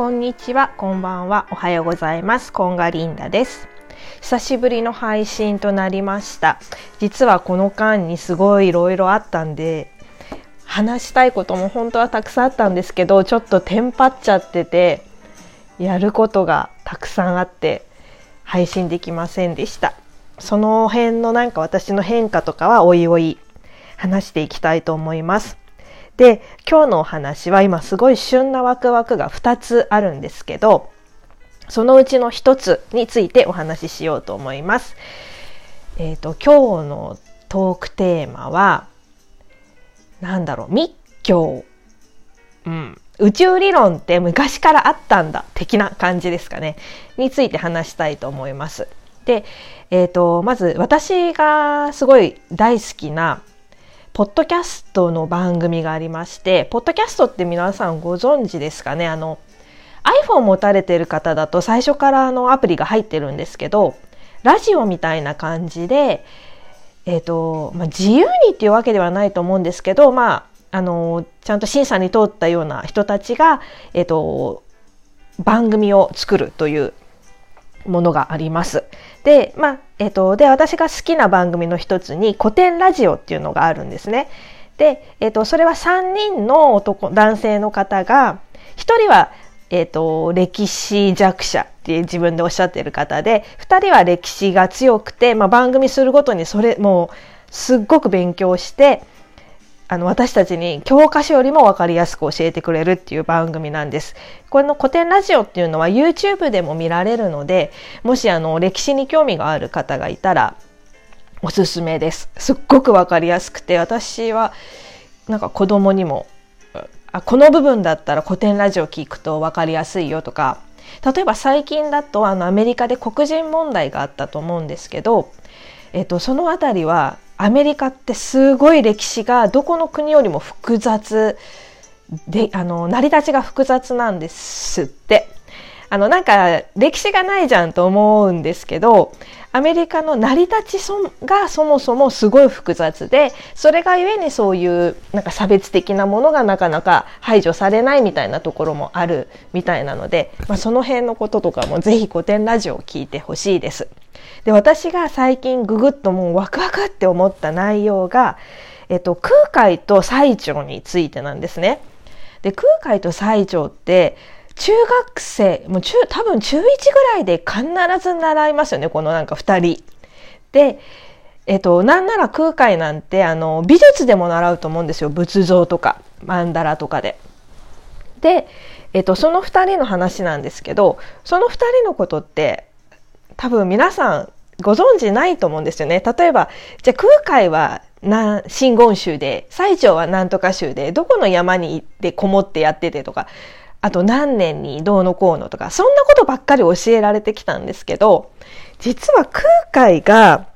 こんにちは、こんばんは、おはようございます。コンガリンダです。久しぶりの配信となりました。実はこの間にすごいいろいろあったんで、話したいことも本当はたくさんあったんですけど、ちょっとテンパっちゃってて、やることがたくさんあって、配信できませんでした。その辺のなんか私の変化とかはおいおい話していきたいと思います。で、今日のお話は今すごい旬なワクワクが2つあるんですけど、そのうちの1つについてお話ししようと思います。えっ、ー、と、今日のトークテーマは、なんだろう、密教。うん。宇宙理論って昔からあったんだ、的な感じですかね。について話したいと思います。で、えっ、ー、と、まず私がすごい大好きなポッドキャストの番組がありまして、ポッドキャストって皆さんご存知ですかね？あの、iPhone 持たれてる方だと最初からあのアプリが入ってるんですけど、ラジオみたいな感じで、え、ー、と、まあ、自由にっていうわけではないと思うんですけど、まあ、あの、ちゃんと審査に通ったような人たちが、えっ、ー、と、番組を作るというものがあります。で、まあ、えっ、と、で、私が好きな番組の一つに古典ラジオっていうのがあるんですね。で、えっ、と、それは3人の男、男性の方が、1人は、えっ、と、歴史弱者って自分でおっしゃってる方で、2人は歴史が強くて、まあ、番組するごとにそれ、もう、すっごく勉強して、あの、私たちに教科書よりも分かりやすく教えてくれるっていう番組なんです。この古典ラジオっていうのは YouTube でも見られるので、もしあの、歴史に興味がある方がいたら、おすすめです。すっごく分かりやすくて、私は、なんか子供にも、あこの部分だったら古典ラジオ聞くと分かりやすいよとか、例えば最近だとあのアメリカで黒人問題があったと思うんですけど、えっと、そのあたりはアメリカってすごい歴史がどこの国よりも複雑で、あの、成り立ちが複雑なんですって。あの、なんか、歴史がないじゃんと思うんですけど、アメリカの成り立ちそがそもそもすごい複雑で、それがゆえにそういうなんか差別的なものがなかなか排除されないみたいなところもあるみたいなので、まあ、その辺のこととかもぜひ古典ラジオを聞いてほしいです。で、私が最近ググッともうワクワクって思った内容が、えっと、空海と最澄についてなんですね。で、空海と最澄って、中学生、もう中、多分中1ぐらいで必ず習いますよね、このなんか二人。で、えっと、なんなら空海なんて、あの、美術でも習うと思うんですよ。仏像とか、曼荼羅とかで。で、えっと、その二人の話なんですけど、その二人のことって、多分皆さんご存知ないと思うんですよね。例えば、じゃあ空海はな真言宗で、最澄は何とか宗で、どこの山に行ってこもってやっててとか、あと何年にどうのこうのとか、そんなことばっかり教えられてきたんですけど、実は空海が、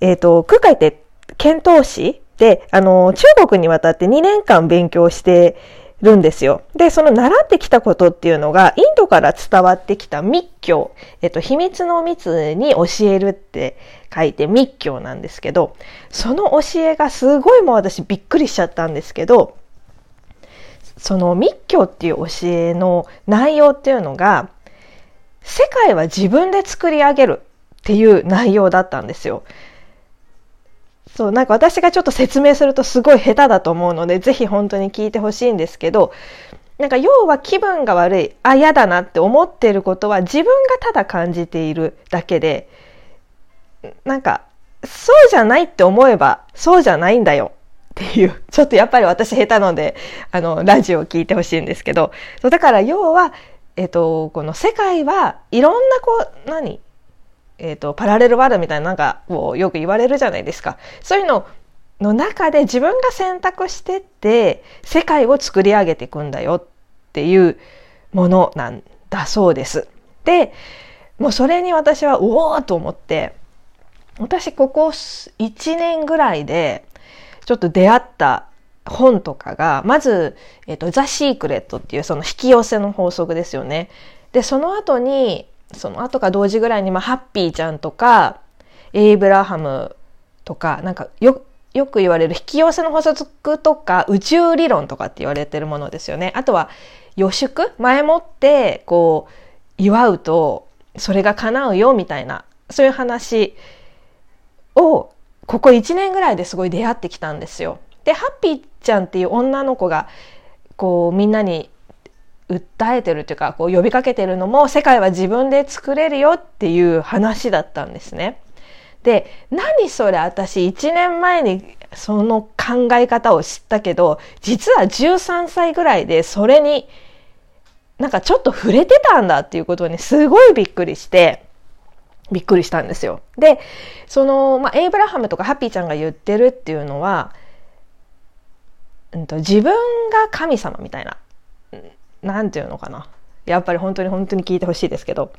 えっ、ー、と、空海って遣唐使で、あの、中国に渡って2年間勉強してるんですよ。で、その習ってきたことっていうのが、インドから伝わってきた密教、えっと、秘密の密に教えるって書いて密教なんですけど、その教えがすごいもう私びっくりしちゃったんですけど、その密教っていう教えの内容っていうのが、世界は自分で作り上げるっていう内容だったんですよ。そう、なんか私がちょっと説明するとすごい下手だと思うので、ぜひ本当に聞いてほしいんですけど、なんか要は気分が悪い、あ、嫌だなって思ってることは自分がただ感じているだけで、なんか、そうじゃないって思えば、そうじゃないんだよ。っていう、ちょっとやっぱり私下手なので、あの、ラジオを聞いてほしいんですけど、そうだから要は、えっと、この世界はいろんなこう、何？えっ、ー、と、パラレルワールドみたいななんかをよく言われるじゃないですか。そういうのの中で自分が選択してって世界を作り上げていくんだよっていうものなんだそうです。で、もうそれに私はうおーと思って、私ここ1年ぐらいでちょっと出会った本とかが、まず、えっ、ー、と、ザ・シークレットっていうその引き寄せの法則ですよね。で、その後に、その後か同時ぐらいに、まあ、ハッピーちゃんとか、エイブラハムとか、なんかよ、よく言われる引き寄せの法則とか宇宙理論とかって言われてるものですよね。あとは予祝？前もってこう祝うとそれが叶うよみたいなそういう話をここ1年ぐらいですごい出会ってきたんですよ。でハッピーちゃんっていう女の子がこうみんなに訴えてるっていうかこう呼びかけてるのも世界は自分で作れるよっていう話だったんですね。で、何それ私1年前にその考え方を知ったけど、実は13歳ぐらいでそれになんかちょっと触れてたんだっていうことにすごいびっくりして、びっくりしたんですよ。で、その、まあ、エイブラハムとかハッピーちゃんが言ってるっていうのは、うんと、自分が神様みたいな、なんていうのかな。やっぱり本当に本当に聞いてほしいですけど、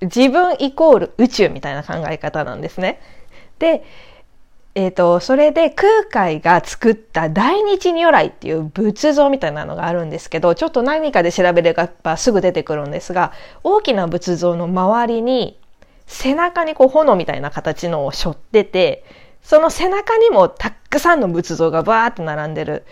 自分イコール宇宙みたいな考え方なんですね。で、えっ、ー、と、それで空海が作った大日如来っていう仏像みたいなのがあるんですけど、ちょっと何かで調べればすぐ出てくるんですが、大きな仏像の周りに背中にこう炎みたいな形のを背負ってて、その背中にもたくさんの仏像がバーって並んでる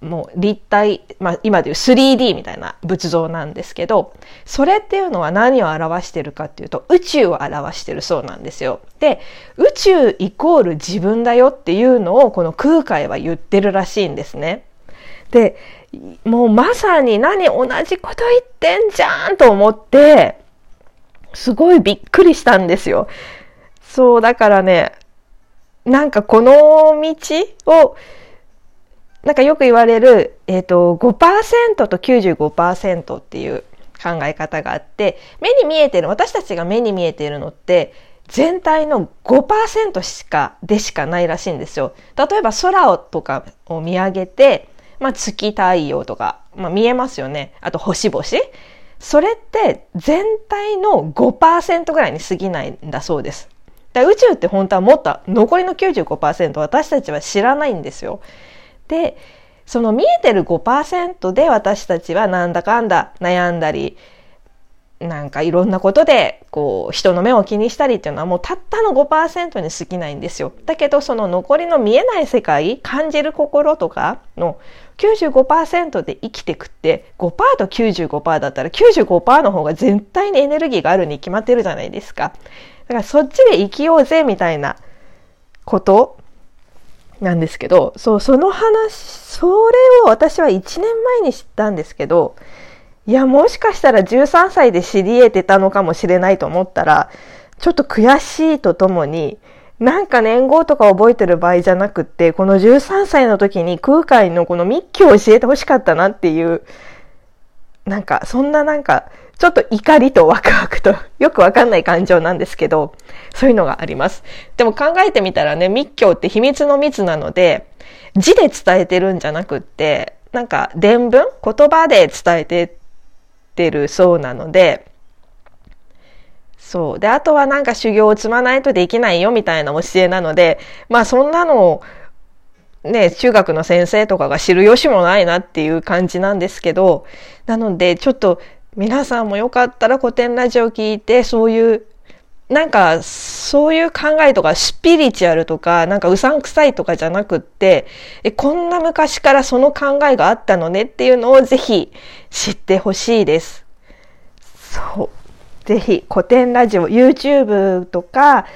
もう立体、まあ、今でいう 3D みたいな仏像なんですけど、それっていうのは何を表してるかっていうと、宇宙を表してるそうなんですよ。で、宇宙イコール自分だよっていうのをこの空海は言ってるらしいんですね。で、もうまさに何同じこと言ってんじゃんと思って、すごいびっくりしたんですよ。そう、だからね、なんかこの道をなんかよく言われる、えっ、ー、と、5%と95%っていう考え方があって、目に見えてる、私たちが目に見えているのって、全体の5%しか、でしかないらしいんですよ。例えば空をとかを見上げて、まあ月太陽とか、まあ見えますよね。あと星々。それって全体の5%ぐらいに過ぎないんだそうです。だ宇宙って本当はもっと残りの95%私たちは知らないんですよ。で、その見えてる5%で私たちはなんだかんだ悩んだり、なんかいろんなことで、こう、人の目を気にしたりっていうのはもうたったの5%に過ぎないんですよ。だけど、その残りの見えない世界、感じる心とかの95%で生きてくって、5%と95%だったら95%の方が全体にエネルギーがあるに決まってるじゃないですか。だからそっちで生きようぜみたいなことなんですけど、そう、その話、それを私は1年前に知ったんですけど、いや、もしかしたら13歳で知り得てたのかもしれないと思ったら、ちょっと悔しいとともに、なんか年号とか覚えてる場合じゃなくって、この13歳の時に空海のこの密教を教えてほしかったなっていう、なんか、そんななんか、ちょっと怒りとワクワクと よくわかんない感情なんですけど、そういうのがあります。でも考えてみたらね、密教って秘密の密なので、字で伝えてるんじゃなくって、なんか伝文言葉で伝えてってるそうなので、そう。で、あとはなんか修行を積まないとできないよみたいな教えなので、まあそんなのをね、中学の先生とかが知る由もないなっていう感じなんですけど、なのでちょっと皆さんもよかったら古典ラジオ聞いて、そういう、なんか、そういう考えとか、スピリチュアルとか、なんかうさんくさいとかじゃなくって、え、こんな昔からその考えがあったのねっていうのをぜひ知ってほしいです。そう。ぜひ、古典ラジオ、YouTube とか、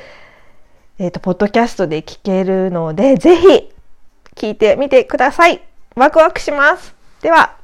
えっ、ー、と、ポッドキャストで聞けるので、ぜひ、聞いてみてください。ワクワクします。では、